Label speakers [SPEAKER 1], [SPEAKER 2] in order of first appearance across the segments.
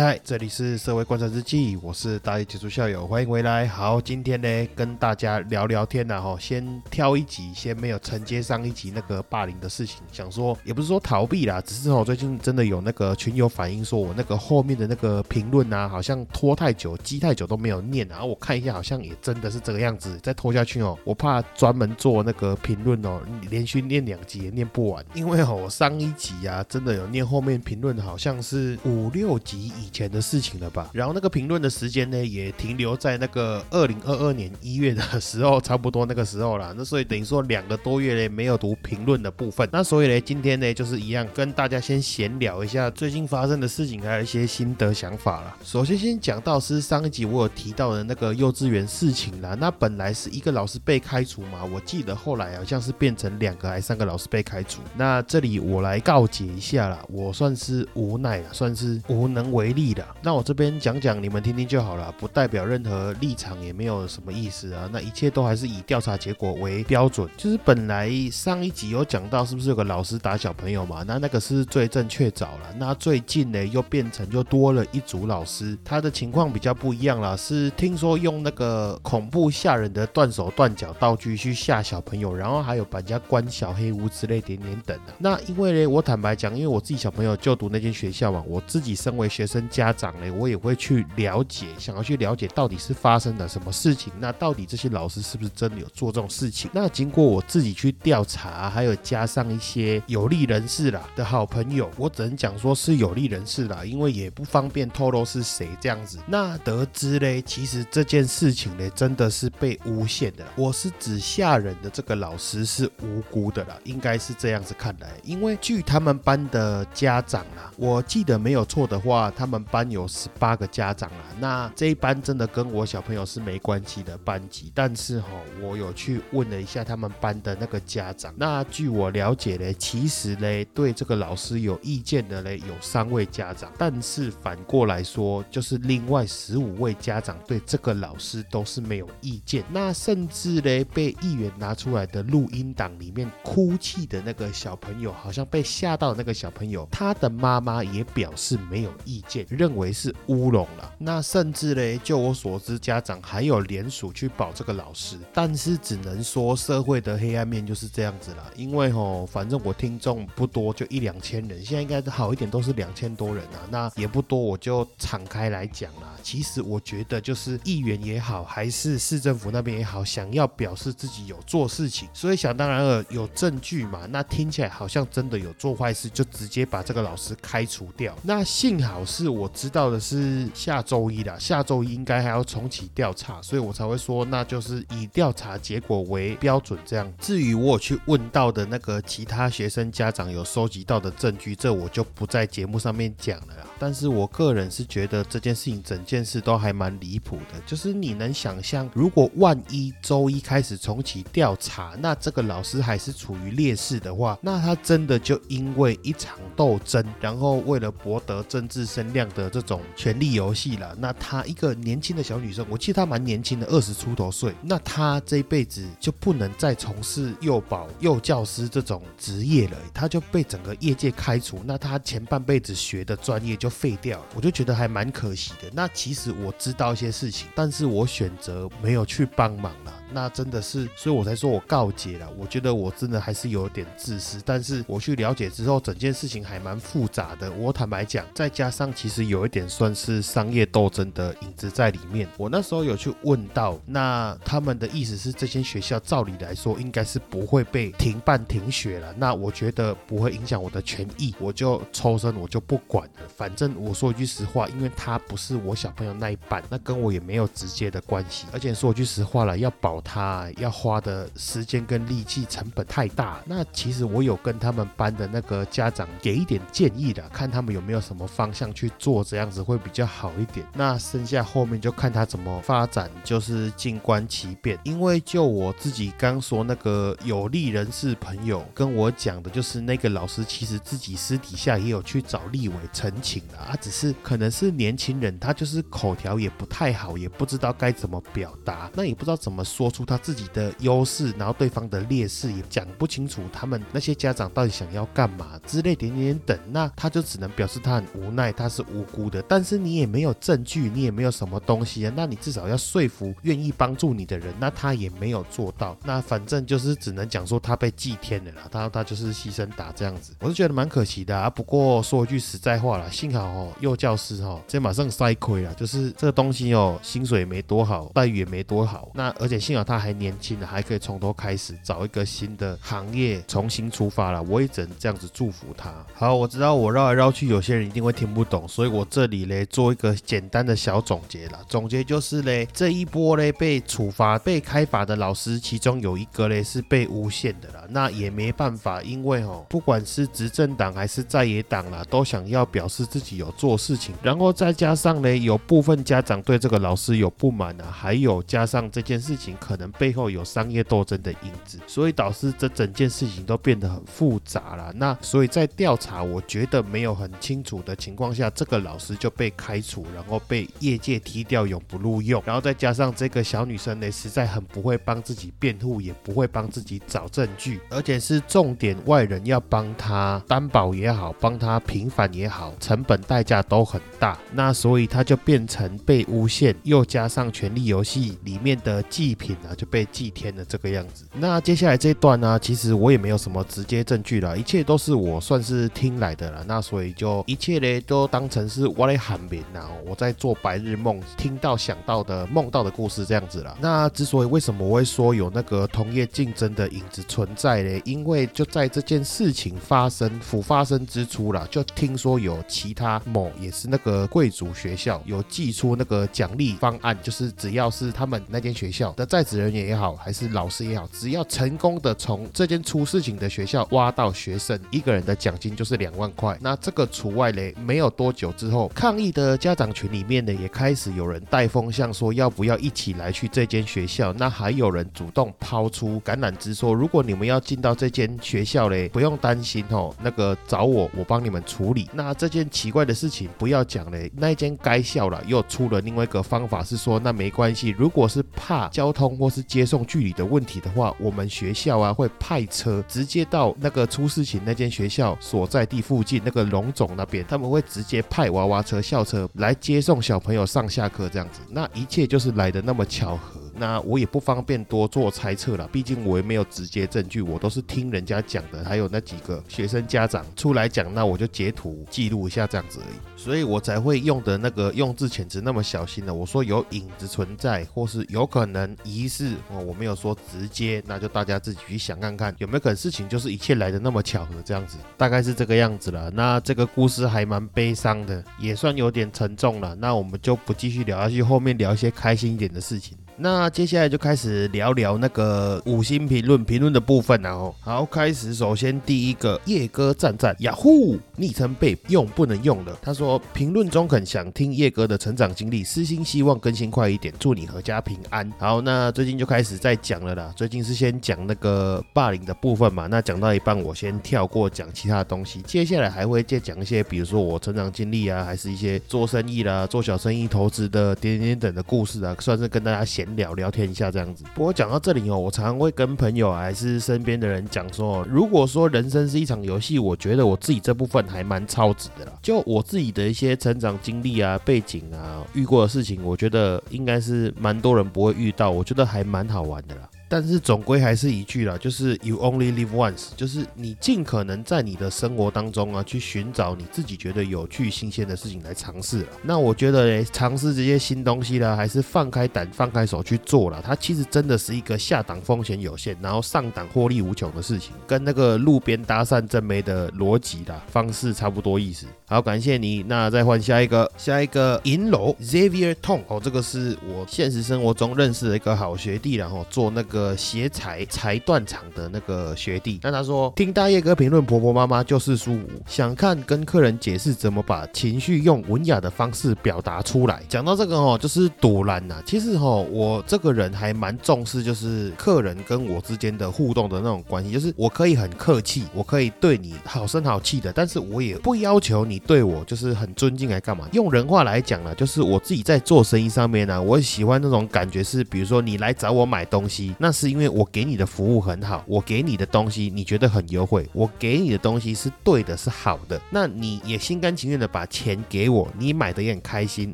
[SPEAKER 1] 嗨，这里是社会观察日记，我是大一杰出校友，欢迎回来。好，今天呢跟大家聊聊天呐，哈，先挑一集，先没有承接上一集那个霸凌的事情，想说也不是说逃避啦，只是我最近真的有那个群友反映说我那个后面的那个评论啊，好像拖太久，积太久都没有念，然后我看一下，好像也真的是这个样子，再拖下去哦，我怕专门做那个评论哦，连续念两集也念不完，因为哦，我上一集啊，真的有念后面评论，好像是五六集。以前的事情了吧，然后那个评论的时间呢，也停留在那个二零二二年一月的时候，差不多那个时候了。那所以等于说两个多月呢，没有读评论的部分。那所以呢，今天呢，就是一样跟大家先闲聊一下最近发生的事情，还有一些心得想法了。首先先讲到是上一集我有提到的那个幼稚园事情啦。那本来是一个老师被开除嘛，我记得后来好像是变成两个还三个老师被开除。那这里我来告解一下啦，我算是无奈了，算是无能为。力力的，那我这边讲讲，你们听听就好了，不代表任何立场，也没有什么意思啊。那一切都还是以调查结果为标准。就是本来上一集有讲到，是不是有个老师打小朋友嘛？那那个是罪证确凿了。那最近呢，又变成就多了一组老师，他的情况比较不一样了，是听说用那个恐怖吓人的断手断脚道具去吓小朋友，然后还有把人家关小黑屋之类点点等的。那因为呢，我坦白讲，因为我自己小朋友就读那间学校嘛，我自己身为学生。家长呢，我也会去了解，想要去了解到底是发生了什么事情。那到底这些老师是不是真的有做这种事情？那经过我自己去调查，还有加上一些有利人士啦的好朋友，我只能讲说是有利人士啦，因为也不方便透露是谁这样子。那得知嘞，其实这件事情呢，真的是被诬陷的。我是指吓人的这个老师是无辜的啦，应该是这样子看来。因为据他们班的家长啊，我记得没有错的话，他他们。班有十八个家长啊，那这一班真的跟我小朋友是没关系的班级，但是哈，我有去问了一下他们班的那个家长，那据我了解呢，其实呢，对这个老师有意见的呢有三位家长，但是反过来说，就是另外十五位家长对这个老师都是没有意见，那甚至呢，被议员拿出来的录音档里面哭泣的那个小朋友，好像被吓到那个小朋友，他的妈妈也表示没有意见。认为是乌龙了，那甚至嘞，就我所知，家长还有联署去保这个老师，但是只能说社会的黑暗面就是这样子了。因为吼，反正我听众不多，就一两千人，现在应该好一点都是两千多人啊，那也不多，我就敞开来讲啦。其实我觉得，就是议员也好，还是市政府那边也好，想要表示自己有做事情，所以想当然了，有证据嘛，那听起来好像真的有做坏事，就直接把这个老师开除掉。那幸好是。我知道的是下周一啦，下周一应该还要重启调查，所以我才会说那就是以调查结果为标准这样。至于我去问到的那个其他学生家长有收集到的证据，这我就不在节目上面讲了啦。但是我个人是觉得这件事情整件事都还蛮离谱的，就是你能想象，如果万一周一开始重启调查，那这个老师还是处于劣势的话，那他真的就因为一场斗争，然后为了博得政治声量样的这种权力游戏了，那她一个年轻的小女生，我记得她蛮年轻的，二十出头岁，那她这一辈子就不能再从事幼保幼教师这种职业了，她就被整个业界开除，那她前半辈子学的专业就。废掉，我就觉得还蛮可惜的。那其实我知道一些事情，但是我选择没有去帮忙了。那真的是，所以我才说我告诫了。我觉得我真的还是有点自私，但是我去了解之后，整件事情还蛮复杂的。我坦白讲，再加上其实有一点算是商业斗争的影子在里面。我那时候有去问到，那他们的意思是，这间学校照理来说应该是不会被停办停学了。那我觉得不会影响我的权益，我就抽身，我就不管了。反正我说一句实话，因为他不是我小朋友那一半，那跟我也没有直接的关系。而且说句实话了，要保。他，要花的时间跟力气成本太大。那其实我有跟他们班的那个家长给一点建议的，看他们有没有什么方向去做，这样子会比较好一点。那剩下后面就看他怎么发展，就是静观其变。因为就我自己刚说那个有利人士朋友跟我讲的，就是那个老师其实自己私底下也有去找立委澄清了啊，只是可能是年轻人，他就是口条也不太好，也不知道该怎么表达，那也不知道怎么说说出他自己的优势，然后对方的劣势也讲不清楚，他们那些家长到底想要干嘛之类点点等，那他就只能表示他很无奈，他是无辜的，但是你也没有证据，你也没有什么东西啊，那你至少要说服愿意帮助你的人，那他也没有做到，那反正就是只能讲说他被祭天了啦，他他就是牺牲打这样子，我是觉得蛮可惜的啊。不过说一句实在话啦，幸好哦，幼教师哦，这马上塞亏了，就是这个东西哦，薪水没多好，待遇也没多好，那而且幸好那他还年轻呢，还可以从头开始找一个新的行业重新出发了，我也只能这样子祝福他。好，我知道我绕来绕去，有些人一定会听不懂，所以我这里嘞做一个简单的小总结啦。总结就是嘞，这一波嘞被处罚、被开罚的老师，其中有一个嘞是被诬陷的啦，那也没办法，因为哦，不管是执政党还是在野党啦，都想要表示自己有做事情，然后再加上嘞，有部分家长对这个老师有不满啊，还有加上这件事情可能背后有商业斗争的影子，所以导致这整件事情都变得很复杂了。那所以在调查，我觉得没有很清楚的情况下，这个老师就被开除，然后被业界踢掉，永不录用。然后再加上这个小女生呢，实在很不会帮自己辩护，也不会帮自己找证据，而且是重点外人要帮她担保也好，帮她平反也好，成本代价都很大。那所以她就变成被诬陷，又加上《权力游戏》里面的祭品啊，就被祭天了这个样子。那接下来这一段呢，其实我也没有什么直接证据了，一切都是我算是听来的了。那所以就一切呢都当成是我来喊名啊，我在做白日梦，听到想到的梦到的故事这样子了。那之所以为什么我会说有那个同业竞争的影子存在嘞？因为就在这件事情发生、甫发生之初啦，就听说有其他某也是那个贵族学校有寄出那个奖励方案，就是只要是他们那间学校的在职人员也好，还是老师也好，只要成功的从这间出事情的学校挖到学生，一个人的奖金就是两万块。那这个除外嘞，没有多久之后，抗议的家长群里面呢，也开始有人带风向，说要不要一起来去这间学校。那还有人主动抛出橄榄枝，说如果你们要进到这间学校嘞，不用担心哦，那个找我，我帮你们处理。那这件奇怪的事情不要讲嘞，那间该校了又出了另外一个方法，是说那没关系，如果是怕交通或是接送距离的问题的话，我们学校啊会派车直接到那个出事情那间学校所在地附近那个龙总那边，他们会直接派娃娃车、校车来接送小朋友上下课这样子。那一切就是来的那么巧合。那我也不方便多做猜测了，毕竟我也没有直接证据，我都是听人家讲的，还有那几个学生家长出来讲，那我就截图记录一下这样子而已，所以我才会用的那个用字遣词那么小心的。我说有影子存在，或是有可能疑似哦，我没有说直接，那就大家自己去想看看有没有可能事情就是一切来的那么巧合这样子，大概是这个样子了。那这个故事还蛮悲伤的，也算有点沉重了。那我们就不继续聊下去，后面聊一些开心一点的事情。那接下来就开始聊聊那个五星评论评论的部分然后好，开始首先第一个叶哥赞赞雅虎昵称被用不能用了。他说评论中肯想听叶哥的成长经历，私心希望更新快一点，祝你阖家平安。好，那最近就开始在讲了啦。最近是先讲那个霸凌的部分嘛，那讲到一半我先跳过讲其他的东西，接下来还会再讲一些，比如说我成长经历啊，还是一些做生意啦、做小生意投资的点点等的故事啊，算是跟大家闲。聊聊天一下这样子。不过讲到这里哦，我常常会跟朋友还是身边的人讲说，如果说人生是一场游戏，我觉得我自己这部分还蛮超值的啦。就我自己的一些成长经历啊、背景啊、遇过的事情，我觉得应该是蛮多人不会遇到，我觉得还蛮好玩的啦。但是总归还是一句啦，就是 you only live once，就是你尽可能在你的生活当中啊，去寻找你自己觉得有趣、新鲜的事情来尝试了。那我觉得嘞，尝试这些新东西啦，还是放开胆、放开手去做了。它其实真的是一个下档风险有限，然后上档获利无穷的事情，跟那个路边搭讪真没的逻辑啦方式差不多意思。好，感谢你。那再换下一个，下一个银楼 Xavier Tong 哦，这个是我现实生活中认识的一个好学弟，然后做那个呃鞋裁裁断厂的那个学弟。那他说，听大叶哥评论婆婆妈妈就是书五，想看跟客人解释怎么把情绪用文雅的方式表达出来。讲到这个哦，就是堵拦呐。其实哦，我这个人还蛮重视，就是客人跟我之间的互动的那种关系，就是我可以很客气，我可以对你好声好气的，但是我也不要求你。对我就是很尊敬，来干嘛？用人话来讲呢，就是我自己在做生意上面呢，我喜欢那种感觉是，比如说你来找我买东西，那那是因为我给你的服务很好，我给你的东西你觉得很优惠，我给你的东西是对的，是好的，那你也心甘情愿的把钱给我，你买的也很开心，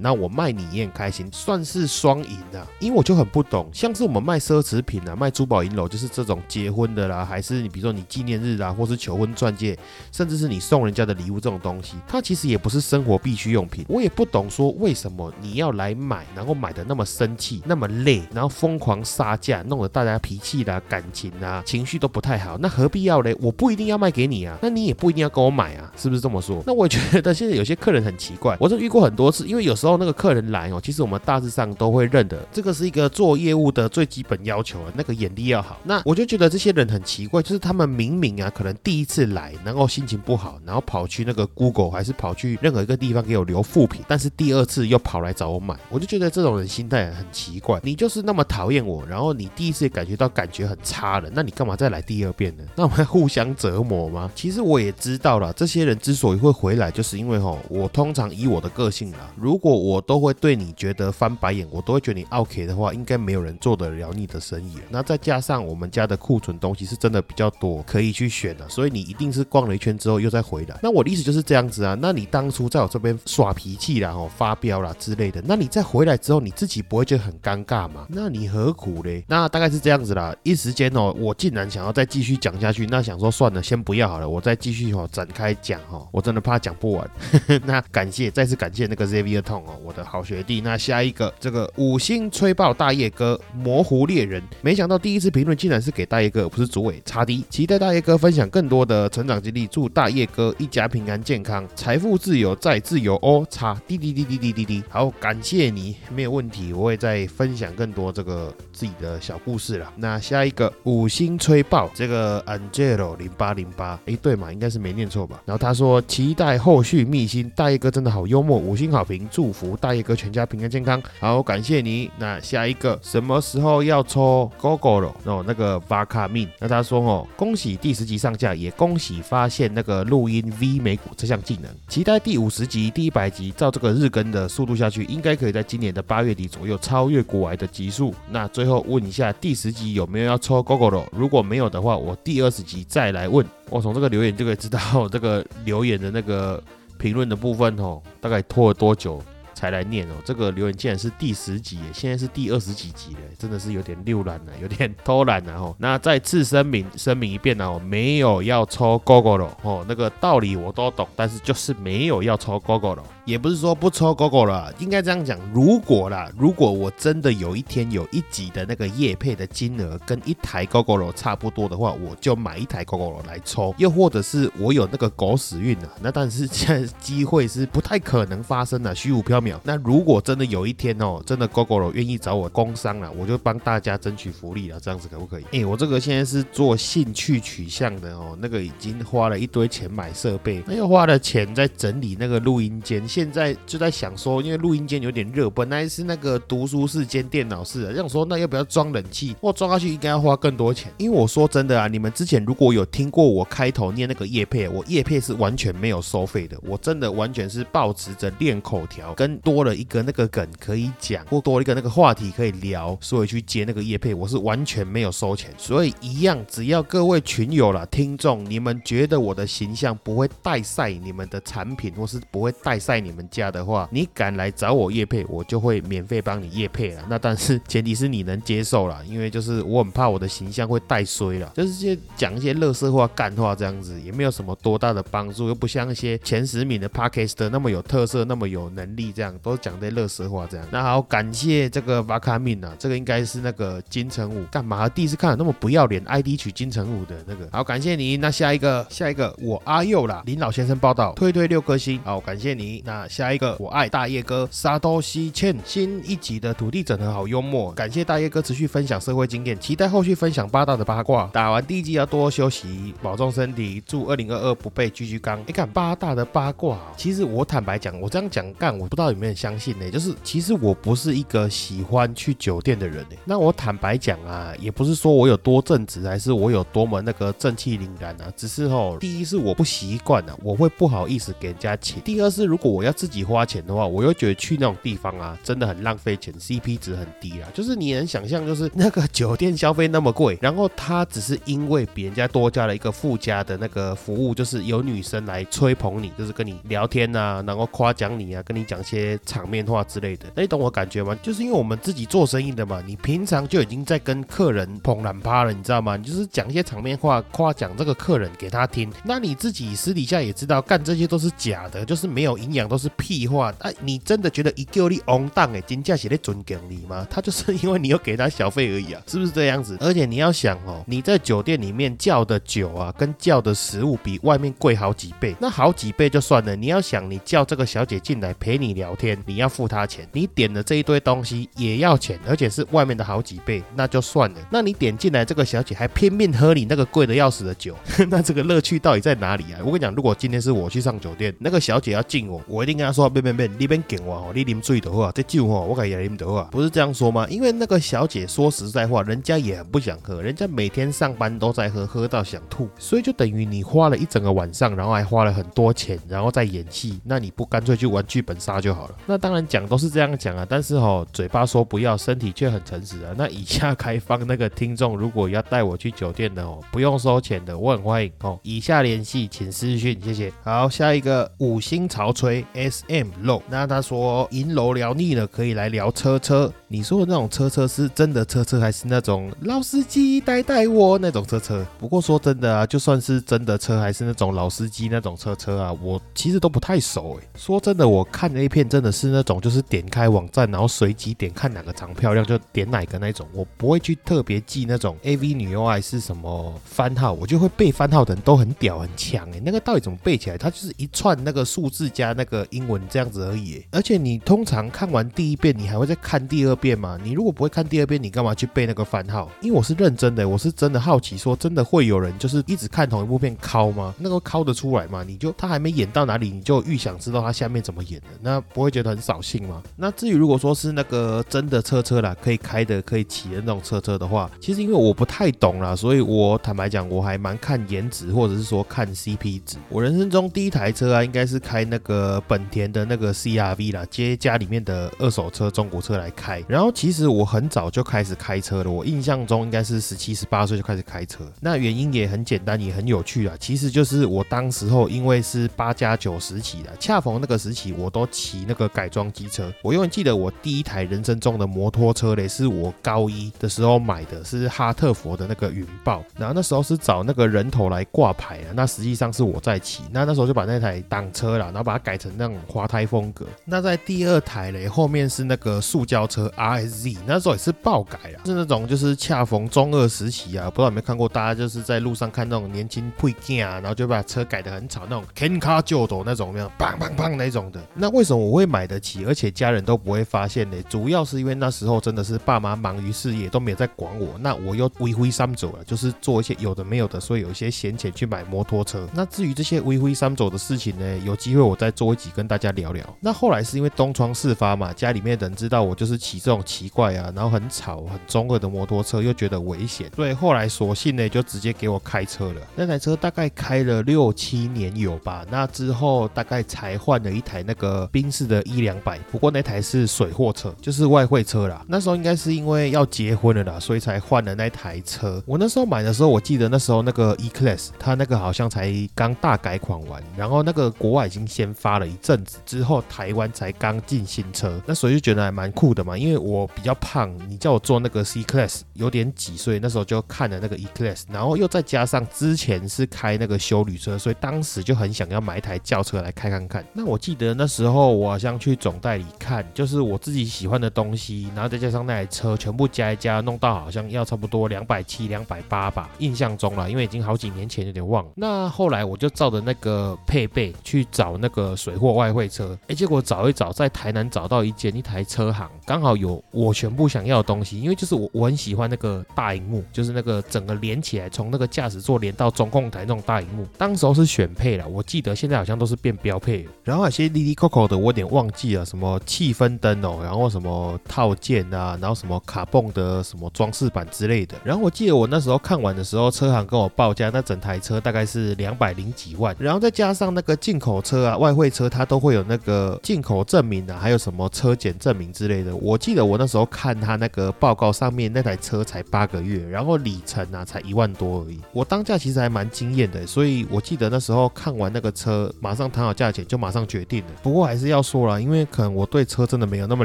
[SPEAKER 1] 那我卖你也很开心，算是双赢的。因为我就很不懂，像是我们卖奢侈品啊，卖珠宝银楼，就是这种结婚的啦，还是你比如说你纪念日啊，或是求婚钻戒，甚至是你送人家的礼物这种东西，它其实也不是生活必需用品，我也不懂说为什么你要来买，然后买的那么生气，那么累，然后疯狂杀价，弄得大家脾气啦、感情啊、情绪都不太好，那何必要嘞？我不一定要卖给你啊，那你也不一定要跟我买啊，是不是这么说？那我觉得现在有些客人很奇怪，我是遇过很多次，因为有时候那个客人来哦，其实我们大致上都会认得，这个是一个做业务的最基本要求啊，那个眼力要好。那我就觉得这些人很奇怪，就是他们明明啊，可能第一次来，然后心情不好，然后跑去那个 Google 还是跑去。去任何一个地方给我留副品，但是第二次又跑来找我买，我就觉得这种人心态很奇怪。你就是那么讨厌我，然后你第一次感觉到感觉很差了，那你干嘛再来第二遍呢？那我们互相折磨吗？其实我也知道了，这些人之所以会回来，就是因为吼，我通常以我的个性啦，如果我都会对你觉得翻白眼，我都会觉得你 OK 的话，应该没有人做得了你的生意。那再加上我们家的库存东西是真的比较多，可以去选的，所以你一定是逛了一圈之后又再回来。那我的意思就是这样子啊，那你。当初在我这边耍脾气啦、哦发飙啦之类的，那你再回来之后，你自己不会觉得很尴尬吗？那你何苦嘞？那大概是这样子啦。一时间哦，我竟然想要再继续讲下去，那想说算了，先不要好了，我再继续哦展开讲哈，我真的怕讲不完。那感谢，再次感谢那个 Xavier Tong 哦，我的好学弟。那下一个这个五星吹爆大叶哥模糊猎人，没想到第一次评论竟然是给大叶哥，不是主委差低，期待大叶哥分享更多的成长经历，祝大叶哥一家平安健康，财富。自由再自由哦，差滴滴滴滴滴滴滴，好，感谢你，没有问题，我会再分享更多这个自己的小故事是了。那下一个五星吹爆，这个 Angelo 零八零八，哎，对嘛，应该是没念错吧？然后他说期待后续密星，大叶哥真的好幽默，五星好评，祝福大叶哥全家平安健康。好，感谢你。那下一个什么时候要抽 Gogoro？？哦，那个 Vaca Min，那他说哦，恭喜第十集上架，也恭喜发现那个录音 V 美股这项技能，期待。第五十集、第一百集，照这个日更的速度下去，应该可以在今年的八月底左右超越古玩的集数。那最后问一下，第十集有没有要抽 GoGo 如果没有的话，我第二十集再来问。我从这个留言就可以知道，这个留言的那个评论的部分哦，大概拖了多久？才来念哦，这个留言竟然是第十集，现在是第二十几集了，真的是有点溜懒了，有点偷懒了哦。那再次声明声明一遍呢，我没有要抽 GoGo 了哦，那个道理我都懂，但是就是没有要抽 GoGo 了。也不是说不抽 GoGo 了，应该这样讲。如果啦，如果我真的有一天有一集的那个叶配的金额跟一台 GoGo 差不多的话，我就买一台 GoGo 来抽。又或者是我有那个狗屎运啊，那但是现在机会是不太可能发生的，虚无缥缈。那如果真的有一天哦，真的 GoGo 愿意找我工商了，我就帮大家争取福利了，这样子可不可以？哎，我这个现在是做兴趣取向的哦，那个已经花了一堆钱买设备，那又花了钱在整理那个录音间。现在就在想说，因为录音间有点热，本来是那个读书室兼电脑室的，想说那要不要装冷气？我装下去应该要花更多钱。因为我说真的啊，你们之前如果有听过我开头念那个叶配，我叶配是完全没有收费的，我真的完全是保持着练口条跟多了一个那个梗可以讲，或多一个那个话题可以聊，所以去接那个叶配，我是完全没有收钱。所以一样，只要各位群友啦、听众，你们觉得我的形象不会带晒你们的产品，或是不会带晒你们家的话，你敢来找我叶配，我就会免费帮你叶配了。那但是前提是你能接受啦，因为就是我很怕我的形象会带衰了，就是些讲一些乐色话、干话这样子，也没有什么多大的帮助，又不像一些前十名的 p a r k e s t 那么有特色、那么有能力，这样都讲些乐色话这样。那好，感谢这个 Vakamin 啊，这个应该是那个金城武干嘛？第一次看到那么不要脸 ID 取金城武的那个，好，感谢你。那下一个，下一个我阿佑啦，林老先生报道，推推六颗星，好，感谢你。那下一个我爱大叶哥沙多西欠，新一集的土地整合好幽默，感谢大叶哥持续分享社会经验，期待后续分享八大的八卦。打完第一季要多休息，保重身体，祝二零二二不被居居刚。你看八大的八卦，其实我坦白讲，我这样讲干，我不知道有没有人相信呢？就是其实我不是一个喜欢去酒店的人呢。那我坦白讲啊，也不是说我有多正直，还是我有多么那个正气凛然啊，只是哦，第一是我不习惯啊，我会不好意思给人家钱；第二是如果我要自己花钱的话，我又觉得去那种地方啊，真的很浪费钱，CP 值很低啊。就是你能想象，就是那个酒店消费那么贵，然后他只是因为比人家多加了一个附加的那个服务，就是有女生来吹捧你，就是跟你聊天啊，然后夸奖你啊，跟你讲些场面话之类的。那你懂我感觉吗？就是因为我们自己做生意的嘛，你平常就已经在跟客人捧懒趴了，你知道吗？你就是讲一些场面话，夸奖这个客人给他听。那你自己私底下也知道，干这些都是假的，就是没有营养，都是屁话。哎，你真的觉得一个你翁当哎，金价写在尊敬你吗？他就是因为你有给他小费而已啊，是不是这样子？而且你要想哦，你在酒店里面叫的酒啊，跟叫的食物比外面贵好几倍。那好几倍就算了，你要想你叫这个小姐进来陪你聊天，你要付他钱，你点的这一堆东西也要钱，而且是外面的好几倍，那就算了。那你点进来这个小姐还拼命喝你那个贵的要死的酒，那这个乐趣到底在哪里啊？我跟你讲，如果今天是我去上酒店，那个小姐要敬我，我一定跟她说：别别别，你别敬我哦，你啉醉的话，这酒哦，我感觉啉的话，不是这样说吗？因为那个小姐说实在话，人家也很不想喝，人家每天上班都在喝，喝到想吐，所以就等于你花了一整个晚上，然后还花了很多钱，然后再演戏，那你不干脆去玩剧本杀就好了？那当然讲都是这样讲啊，但是哦，嘴巴说不要，身体却很诚实啊。那以下开放那个听众，如果要带我去酒店的哦，不用收钱的，我很欢迎哦。以下联系请私讯，谢谢。好，下一个五星潮吹 S M 楼那他说银楼聊腻了，可以来聊车车。你说的那种车车是真的车车，还是那种老司机带带我那种车车？不过说真的啊，就算是真的车，还是那种老司机那种车车啊，我其实都不太熟哎。说真的，我看 A 片真的是那种，就是点开网站，然后随机点看哪个长漂亮就点哪个那种，我不会去特别记那种 A V 女优还是什么番号，我就会背番号的人都很屌很强哎，那个到底怎么背起来？它就是一串那个数字加那个英文这样子而已。而且你通常看完第一遍，你还会再看第二遍。遍嘛，你如果不会看第二遍，你干嘛去背那个番号？因为我是认真的，我是真的好奇，说真的会有人就是一直看同一部片敲吗？那个敲得出来吗？你就他还没演到哪里，你就预想知道他下面怎么演的，那不会觉得很扫兴吗？那至于如果说是那个真的车车啦，可以开的、可以骑的那种车车的话，其实因为我不太懂啦，所以我坦白讲，我还蛮看颜值或者是说看 CP 值。我人生中第一台车啊，应该是开那个本田的那个 CRV 啦，接家里面的二手车、中国车来开。然后其实我很早就开始开车了，我印象中应该是十七、十八岁就开始开车。那原因也很简单，也很有趣啊。其实就是我当时候因为是八加九时期的，恰逢那个时期，我都骑那个改装机车。我永远记得我第一台人生中的摩托车嘞，是我高一的时候买的，是哈特佛的那个云豹。然后那时候是找那个人头来挂牌啊，那实际上是我在骑。那那时候就把那台挡车了，然后把它改成那种滑胎风格。那在第二台嘞，后面是那个塑胶车。RSZ 那时候也是爆改啊，是那种就是恰逢中二时期啊，不知道有没有看过，大家就是在路上看那种年轻配件啊，然后就把车改的很吵，那种 Ken Car 旧斗那种，那样砰砰砰那种的。那为什么我会买得起，而且家人都不会发现呢？主要是因为那时候真的是爸妈忙于事业，都没有在管我，那我又微灰三走了，就是做一些有的没有的，所以有一些闲钱去买摩托车。那至于这些微灰三走的事情呢，有机会我再做一集跟大家聊聊。那后来是因为东窗事发嘛，家里面人知道我就是骑这种。奇怪啊，然后很吵、很中二的摩托车，又觉得危险，所以后来索性呢就直接给我开车了。那台车大概开了六七年有吧，那之后大概才换了一台那个宾士的一两百，不过那台是水货车，就是外汇车啦。那时候应该是因为要结婚了啦，所以才换了那台车。我那时候买的时候，我记得那时候那个 E Class，它那个好像才刚大改款完，然后那个国外已经先发了一阵子，之后台湾才刚进新车，那所以就觉得还蛮酷的嘛。因为我比较胖，你叫我坐那个 C Class 有点挤，所以那时候就看了那个 E Class，然后又再加上之前是开那个修旅车，所以当时就很想要买一台轿车来开看看。那我记得那时候我好像去总代理看，就是我自己喜欢的东西，然后再加上那台车，全部加一加，弄到好像要差不多两百七、两百八吧，印象中了，因为已经好几年前有点忘了。那后来我就照着那个配备去找那个水货外汇车，哎，结果找一找，在台南找到一间一台车行，刚好有我全部想要的东西，因为就是我我很喜欢那个大荧幕，就是那个整个连起来，从那个驾驶座连到中控台那种大荧幕，当时候是选配了，我记得现在好像都是变标配了。然后有些滴滴扣扣的我点忘记了，什么气氛灯哦，然后什么套件啊，然后什么卡泵的什么装饰板之类的。然后我记得我那时候看完的时候，车行跟我报价，那整台车大概是两百零几万，然后再加上那个进口车啊、外汇车，它都会有那个进口证明啊，还有什么车检证明之类的。我记得我那时候看他那个报告上面，那台车才八个月，然后里程啊才一万多而已。我当下其实还蛮惊艳的，所以我记得那时候看完那个车，马上谈好价钱就马上决定了。不过还是要说说了，因为可能我对车真的没有那么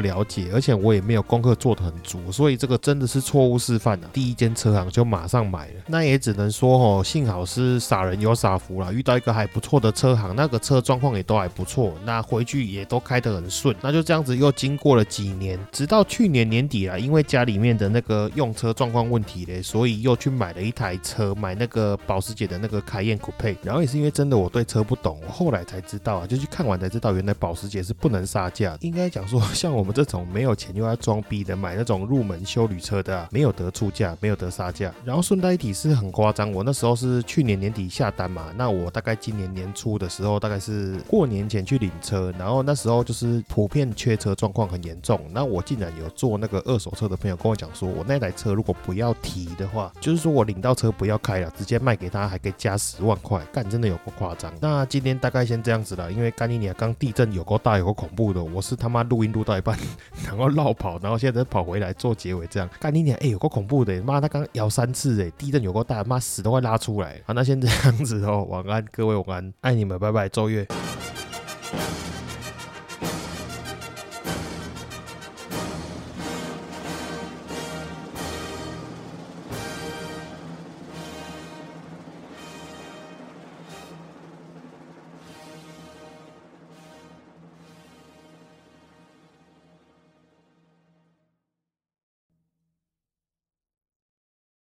[SPEAKER 1] 了解，而且我也没有功课做得很足，所以这个真的是错误示范啊！第一间车行就马上买了，那也只能说哦，幸好是傻人有傻福啦，遇到一个还不错的车行，那个车状况也都还不错，那回去也都开得很顺。那就这样子又经过了几年，直到去年年底啊，因为家里面的那个用车状况问题嘞，所以又去买了一台车，买那个保时捷的那个凯宴 Coupe，。然后也是因为真的我对车不懂，我后来才知道啊，就去看完才知道，原来保时捷是不能杀价。应该讲说，像我们这种没有钱又要装逼的，买那种入门修旅车的，啊，没有得出价，没有得杀价。然后顺带一提是很夸张，我那时候是去年年底下单嘛，那我大概今年年初的时候，大概是过年前去领车，然后那时候就是普遍缺车状况很严重。那我竟然有做那个二手车的朋友跟我讲说，我那台车如果不要提的话，就是说我领到车不要开了，直接卖给他，还可以加十万块，干真的有够夸张。那今天大概先这样子了，因为干尼尼刚地震有够大，有个恐怖的，我是他妈录音录到一半，然后绕跑，然后现在跑回来做结尾，这样干你娘哎有个恐怖的，妈他刚摇三次哎，地震有个大，妈屎都快拉出来。好，那先这样子哦，晚安各位晚安，爱你们，拜拜，周月。